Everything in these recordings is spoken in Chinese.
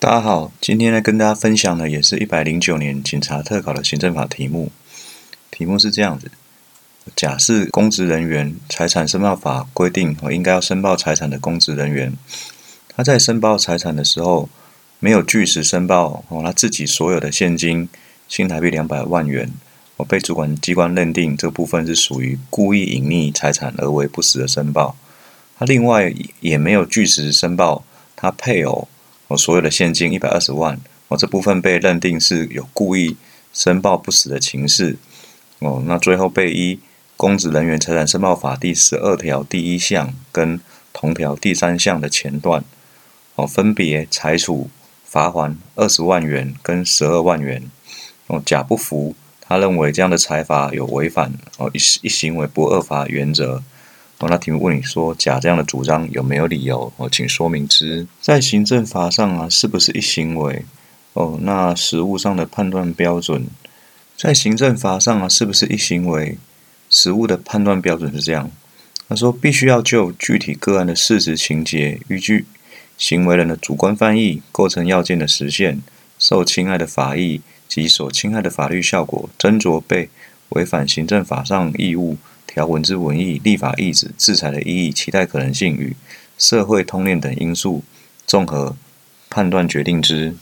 大家好，今天来跟大家分享的也是一百零九年警察特考的行政法题目。题目是这样子：假设公职人员财产申报法规定，哦，应该要申报财产的公职人员，他在申报财产的时候，没有据实申报哦，他自己所有的现金新台币两百万元，哦，被主管机关认定这部分是属于故意隐匿财产而为不实的申报。他另外也没有据实申报他配偶。我所有的现金一百二十万，我这部分被认定是有故意申报不实的情事，哦，那最后被依公职人员财产申报法第十二条第一项跟同条第三项的前段，哦，分别裁处罚款二十万元跟十二万元，哦，甲不服，他认为这样的裁罚有违反哦一一行为不二法原则。哦，那题目问你说，甲这样的主张有没有理由？哦，请说明之。在行政法上啊，是不是一行为？哦，那实务上的判断标准，在行政法上啊，是不是一行为？实务的判断标准是这样。他说，必须要就具体个案的事实情节，依据行为人的主观翻译，构成要件的实现，受侵害的法益及所侵害的法律效果，斟酌被违反行政法上义务。条文之文义、立法意志、制裁的意义、期待可能性与社会通念等因素，综合判断决定之。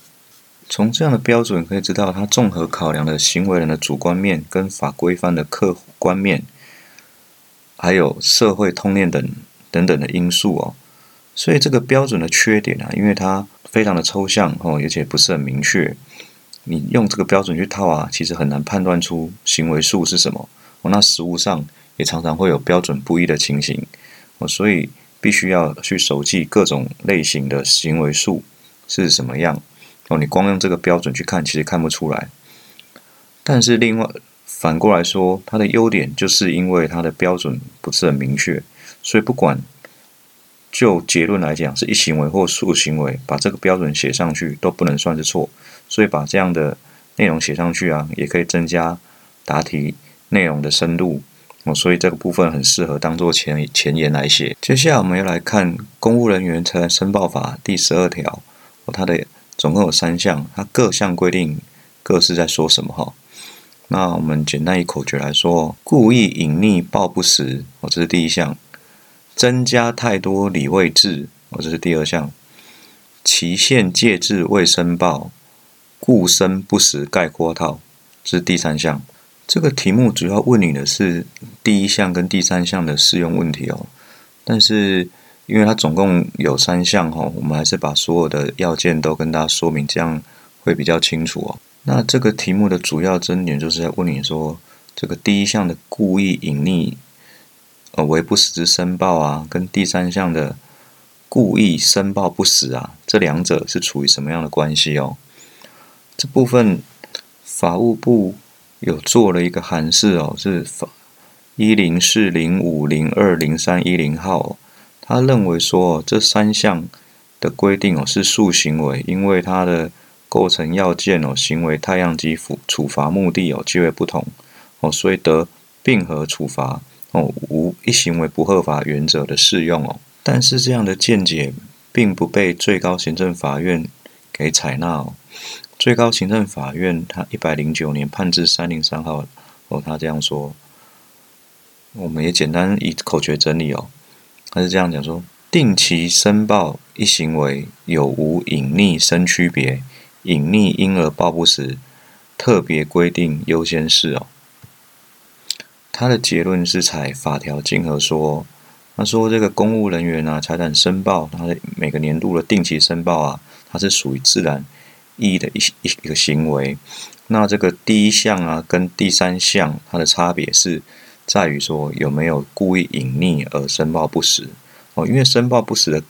从这样的标准可以知道，它综合考量的行为人的主观面跟法规范的客观面，还有社会通念等等等的因素哦。所以这个标准的缺点啊，因为它非常的抽象哦，而且不是很明确。你用这个标准去套啊，其实很难判断出行为数是什么哦。那实物上。也常常会有标准不一的情形，哦，所以必须要去熟记各种类型的行为数是什么样，哦，你光用这个标准去看，其实看不出来。但是另外反过来说，它的优点就是因为它的标准不是很明确，所以不管就结论来讲是一行为或数行为，把这个标准写上去都不能算是错。所以把这样的内容写上去啊，也可以增加答题内容的深度。哦，所以这个部分很适合当做前前言来写。接下来我们要来看《公务人员财产申报法》第十二条，哦，它的总共有三项，它各项规定各是在说什么哈？那我们简单以口诀来说，故意隐匿报不实，哦，这是第一项；增加太多理位制，哦，这是第二项；期限借制未申报，故申不实概括套，这是第三项。这个题目主要问你的是第一项跟第三项的适用问题哦，但是因为它总共有三项哈，我们还是把所有的要件都跟大家说明，这样会比较清楚哦。那这个题目的主要争点就是在问你说，这个第一项的故意隐匿呃为不实之申报啊，跟第三项的故意申报不实啊，这两者是处于什么样的关系哦？这部分法务部。有做了一个函释哦，是法一零四零五零二零三一零号，他认为说这三项的规定哦是数行为，因为它的构成要件哦、行为太阳及处处罚目的哦极为不同哦，所以得并合处罚哦，无一行为不合法原则的适用哦。但是这样的见解并不被最高行政法院给采纳哦。最高行政法院他一百零九年判字三零三号哦，他这样说，我们也简单以口诀整理哦，他是这样讲说：定期申报一行为有无隐匿生区别，隐匿婴儿报不实，特别规定优先事哦。他的结论是采法条竞合说，他说这个公务人员啊财产申报，他的每个年度的定期申报啊，它是属于自然。意义的一一一个行为，那这个第一项啊，跟第三项它的差别是在于说有没有故意隐匿而申报不实哦，因为申报不实的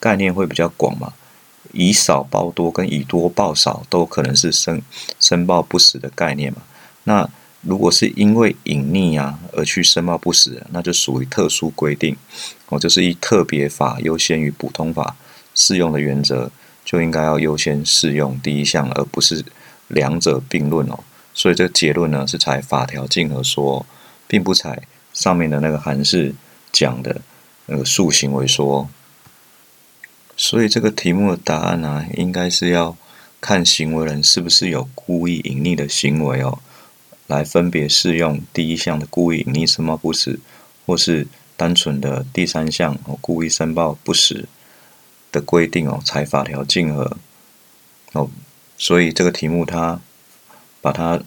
概念会比较广嘛，以少报多跟以多报少都可能是申申报不实的概念嘛。那如果是因为隐匿啊而去申报不实，那就属于特殊规定哦，就是以特别法优先于普通法适用的原则。就应该要优先适用第一项，而不是两者并论哦。所以这个结论呢，是采法条竞合说，并不采上面的那个函式讲的那个数行为说。所以这个题目的答案呢，应该是要看行为人是不是有故意隐匿的行为哦，来分别适用第一项的故意隐匿申报不实，或是单纯的第三项故意申报不实的规定哦，才法条竞合哦。所以这个题目它把它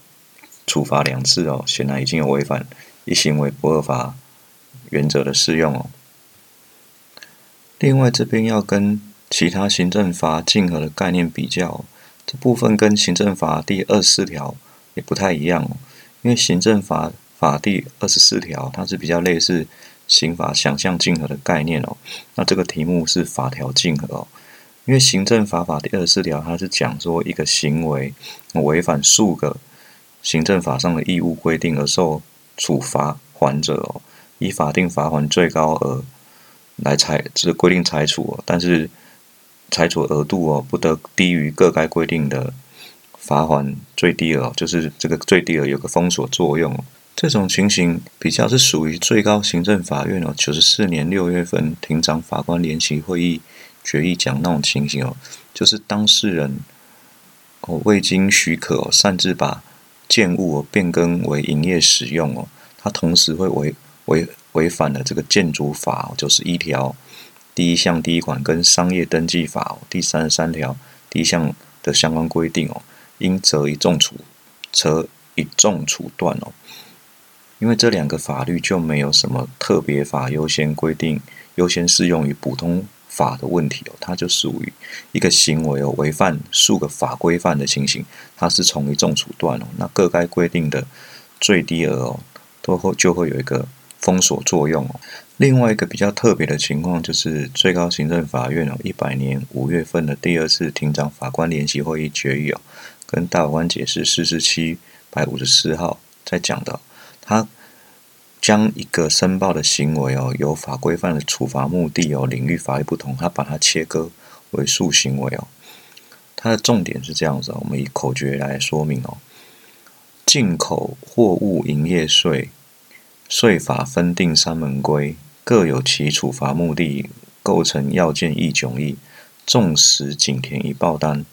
处罚两次哦，显然已经有违反一行为不二法原则的适用哦。另外，这边要跟其他行政法竞合的概念比较，这部分跟行政法第二十四条也不太一样哦。因为行政法法第二十四条它是比较类似刑法想象竞合的概念哦。那这个题目是法条竞合哦。因为行政法法第二十四条它是讲说一个行为违反数个行政法上的义务规定而受处罚还者哦，以法定罚款最高额。来裁，是规定裁处哦，但是裁处额度哦，不得低于各该规定的罚款最低额，就是这个最低额有个封锁作用。这种情形比较是属于最高行政法院哦，九十四年六月份庭长法官联席会议决议讲那种情形哦，就是当事人哦未经许可哦擅自把建物哦变更为营业使用哦，他同时会违违。违反了这个建筑法九十一条第一项第一款跟商业登记法第三十三条第一项的相关规定哦，应择一重处，则一重处断哦。因为这两个法律就没有什么特别法优先规定、优先适用于普通法的问题哦，它就属于一个行为哦，违反数个法规范的情形，它是从一重处断哦。那各该规定的最低额哦，都会就会有一个。封锁作用哦。另外一个比较特别的情况，就是最高行政法院哦，一百年五月份的第二次庭长法官联席会议决议哦，跟大法官解释四十七百五十四号在讲的，他将一个申报的行为哦，有法规范的处罚目的哦，领域法律不同，他把它切割为数行为哦。它的重点是这样子，我们以口诀来说明哦：进口货物营业税。税法分定三门规，各有其处罚目的，构成要件一迥异。纵使仅填一报单，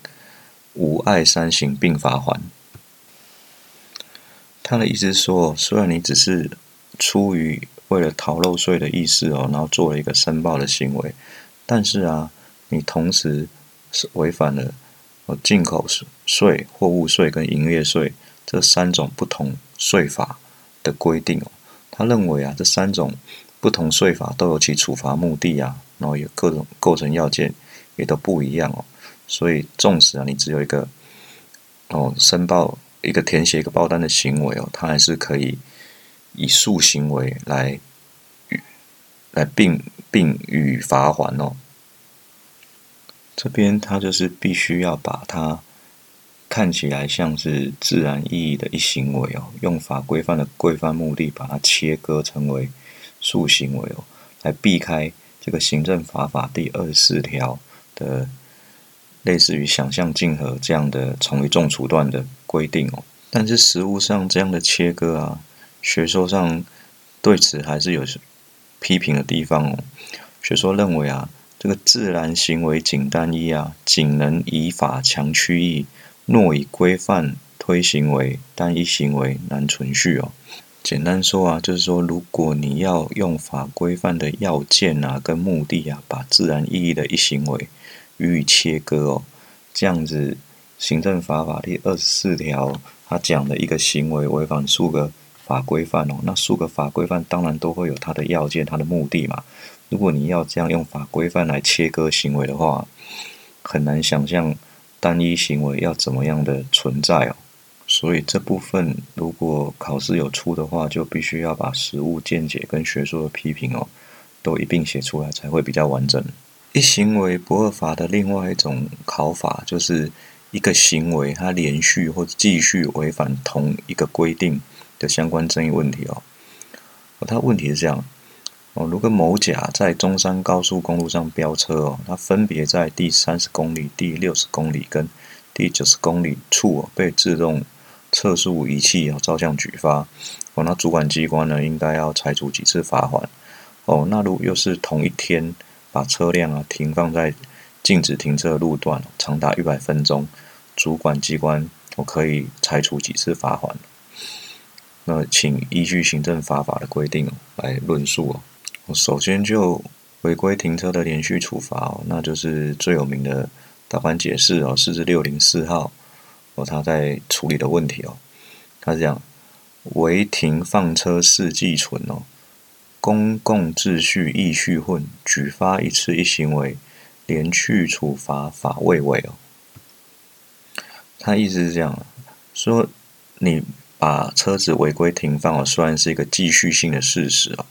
无碍三刑并罚还。他的意思是说，虽然你只是出于为了逃漏税的意思哦，然后做了一个申报的行为，但是啊，你同时是违反了哦进口税、货物税跟营业税这三种不同税法的规定哦。他认为啊，这三种不同税法都有其处罚目的啊，然后有各种构成要件也都不一样哦。所以，纵使啊，你只有一个哦申报一个填写一个报单的行为哦，它还是可以以数行为来来并并予罚还哦。这边他就是必须要把它。看起来像是自然意义的一行为哦，用法规范的规范目的把它切割成为数行为哦，来避开这个行政法法第二十四条的类似于想象竞合这样的从一重处断的规定哦。但是实物上这样的切割啊，学说上对此还是有批评的地方哦。学说认为啊，这个自然行为仅单一啊，仅能以法强驱役。若以规范推行为单一行为难存续哦。简单说啊，就是说，如果你要用法规范的要件啊跟目的啊，把自然意义的一行为予以切割哦，这样子行政法法第二十四条它讲的一个行为违反数个法规范哦，那数个法规范当然都会有它的要件、它的目的嘛。如果你要这样用法规范来切割行为的话，很难想象。单一行为要怎么样的存在哦？所以这部分如果考试有出的话，就必须要把实物见解跟学术的批评哦，都一并写出来才会比较完整。一行为不二法的另外一种考法，就是一个行为它连续或者继续违反同一个规定的相关争议问题哦。它问题是这样。哦，如果某甲在中山高速公路上飙车哦，他分别在第三十公里、第六十公里跟第九十公里处哦被自动测速仪器哦照相举发，哦，那主管机关呢应该要裁处几次罚款？哦，那如又是同一天把车辆啊停放在禁止停车路段长达一百分钟，主管机关我可以拆除几次罚款。那请依据行政罚法的规定来论述哦。我首先就违规停车的连续处罚哦，那就是最有名的法官解释哦，四至六零四号哦，他在处理的问题哦，他是这样：违停放车事既存哦，公共秩序易续混，举发一次一行为，连续处罚法未违哦。他意思是这样说你。把车子违规停放哦，虽然是一个继续性的事实哦，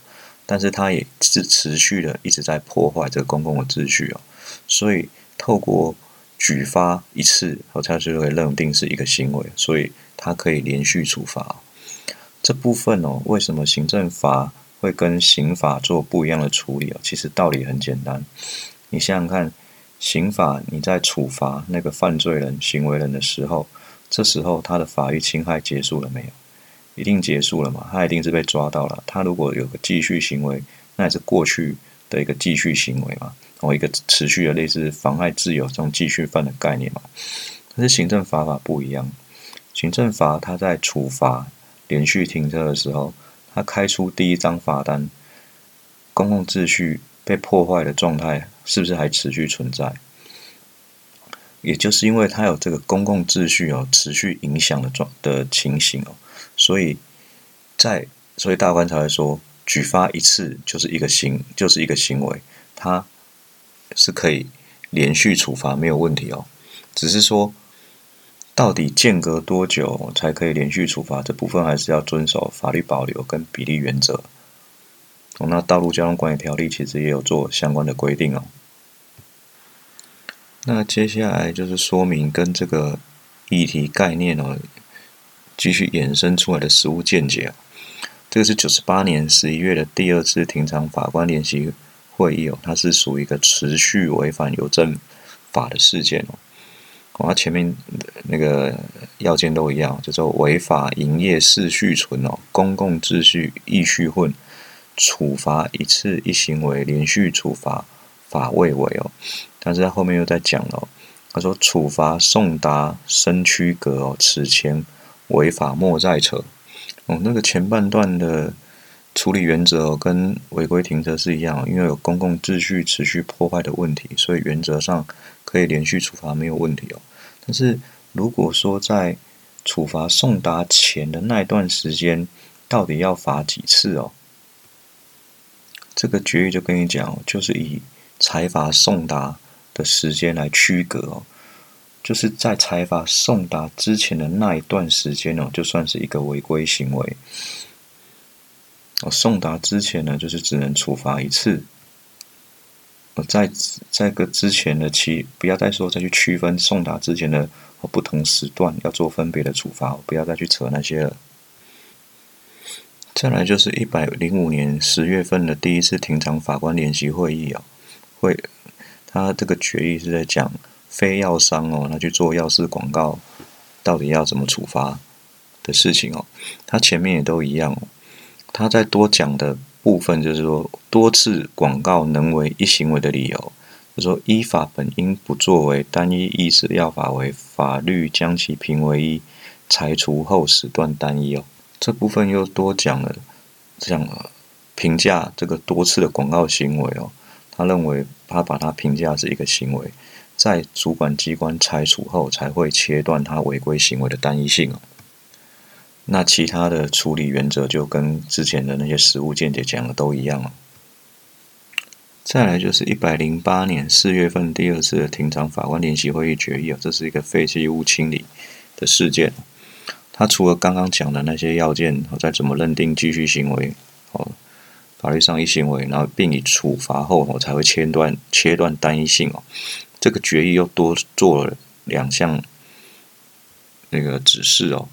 但是它也是持续的一直在破坏这个公共的秩序哦，所以透过举发一次，好像就会认定是一个行为，所以它可以连续处罚。这部分哦，为什么行政法会跟刑法做不一样的处理哦？其实道理很简单，你想想看，刑法你在处罚那个犯罪人、行为人的时候。这时候他的法律侵害结束了没有？一定结束了嘛？他一定是被抓到了。他如果有个继续行为，那也是过去的一个继续行为嘛，哦，一个持续的类似妨害自由这种继续犯的概念嘛。但是行政法法不一样，行政法他在处罚连续停车的时候，他开出第一张罚单，公共秩序被破坏的状态是不是还持续存在？也就是因为它有这个公共秩序哦，持续影响的状的情形哦，所以在所以大官才会说，举发一次就是一个行，就是一个行为，它是可以连续处罚没有问题哦。只是说，到底间隔多久才可以连续处罚，这部分还是要遵守法律保留跟比例原则。哦，那道路交通管理条例其实也有做相关的规定哦。那接下来就是说明跟这个议题概念哦，继续衍生出来的实务见解哦。这个是九十八年十一月的第二次庭长法官联席会议哦，它是属于一个持续违反邮政法的事件哦。它前面那个要件都一样，叫做违法营业事续存哦，公共秩序易续混，处罚一次一行为连续处罚法未违哦。但是他后面又在讲了，他说处罚送达身区隔哦，此前违法莫再扯哦。那个前半段的处理原则哦，跟违规停车是一样，因为有公共秩序持续破坏的问题，所以原则上可以连续处罚没有问题哦。但是如果说在处罚送达前的那段时间，到底要罚几次哦？这个决议就跟你讲，就是以财阀送达。的时间来区隔哦，就是在财阀送达之前的那一段时间哦，就算是一个违规行为。哦，送达之前呢，就是只能处罚一次。哦，在在个之前的期，不要再说再去区分送达之前的不同时段要做分别的处罚，不要再去扯那些了。再来就是一百零五年十月份的第一次庭长法官联席会议啊，会。他这个决议是在讲非药商哦，他去做药事广告，到底要怎么处罚的事情哦。他前面也都一样哦。他在多讲的部分就是说，多次广告能为一行为的理由，就说依法本应不作为单一意识药法为法律将其评为一，裁除后时段单一哦。这部分又多讲了，讲评价这个多次的广告行为哦。他认为，他把它评价是一个行为，在主管机关拆除后，才会切断他违规行为的单一性哦。那其他的处理原则就跟之前的那些实务见解讲的都一样了。再来就是一百零八年四月份第二次的庭长法官联席会议决议哦，这是一个废弃物清理的事件。他除了刚刚讲的那些要件，再怎么认定继续行为哦。法律上一行为，然后并以处罚后，我才会切断切断单一性哦。这个决议又多做了两项那个指示哦。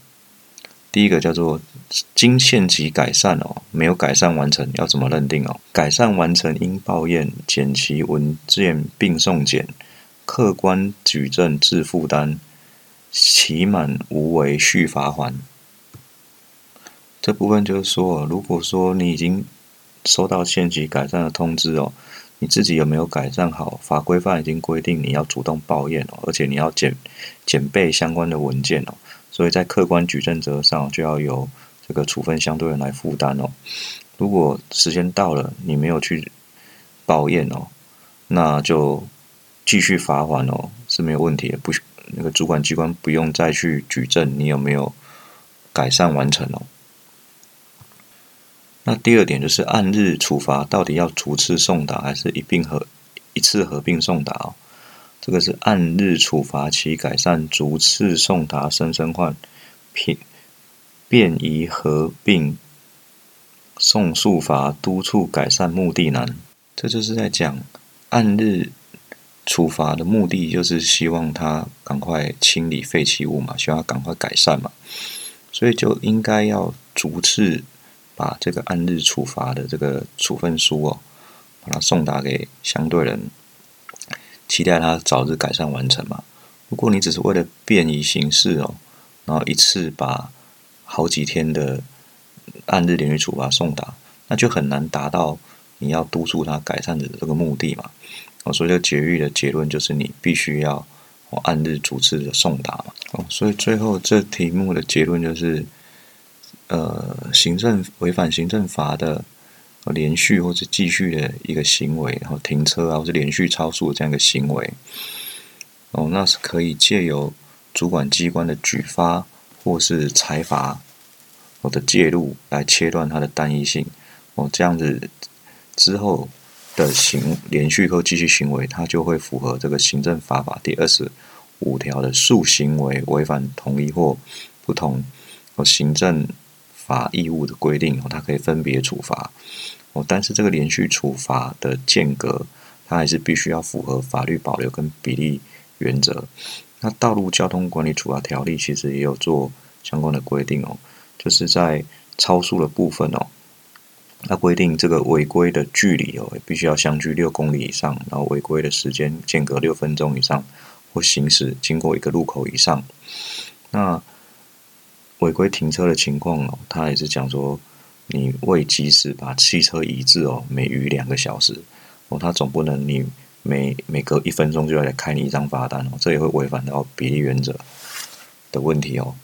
第一个叫做经限期改善哦，没有改善完成要怎么认定哦？改善完成应报验检其文件并送检，客观举证自负担，期满无为续罚还。这部分就是说，如果说你已经收到限期改善的通知哦，你自己有没有改善好？法规范已经规定你要主动报验哦，而且你要检检备相关的文件哦，所以在客观举证责上就要由这个处分相对人来负担哦。如果时间到了你没有去报验哦，那就继续罚款哦，是没有问题的，不那个主管机关不用再去举证你有没有改善完成哦。那第二点就是按日处罚，到底要逐次送达还是一并合一次合并送达哦？这个是按日处罚其改善，逐次送达生生换，便便宜合并送速罚，督促改善目的难。这就是在讲按日处罚的目的，就是希望他赶快清理废弃物嘛，希望他赶快改善嘛，所以就应该要逐次。把这个按日处罚的这个处分书哦，把它送达给相对人，期待他早日改善完成嘛。如果你只是为了便于行事哦，然后一次把好几天的按日连续处罚送达，那就很难达到你要督促他改善的这个目的嘛。哦，所以这节育的结论就是你必须要按日逐次的送达嘛。哦，所以最后这题目的结论就是。呃，行政违反行政法的连续或者继续的一个行为，然后停车啊，或者连续超速的这样一个行为，哦，那是可以借由主管机关的举发或是裁罚我的介入来切断它的单一性，哦，这样子之后的行连续或继续行为，它就会符合这个行政法法第二十五条的数行为违反同一或不同哦行政。法义务的规定哦，它可以分别处罚哦，但是这个连续处罚的间隔，它还是必须要符合法律保留跟比例原则。那道路交通管理处罚条例其实也有做相关的规定哦，就是在超速的部分哦，它规定这个违规的距离哦，必须要相距六公里以上，然后违规的时间间隔六分钟以上，或行驶经过一个路口以上，那。违规停车的情况哦，他也是讲说，你未及时把汽车移至哦，每逾两个小时哦，他总不能你每每隔一分钟就要来开你一张罚单哦，这也会违反到比例原则的问题哦。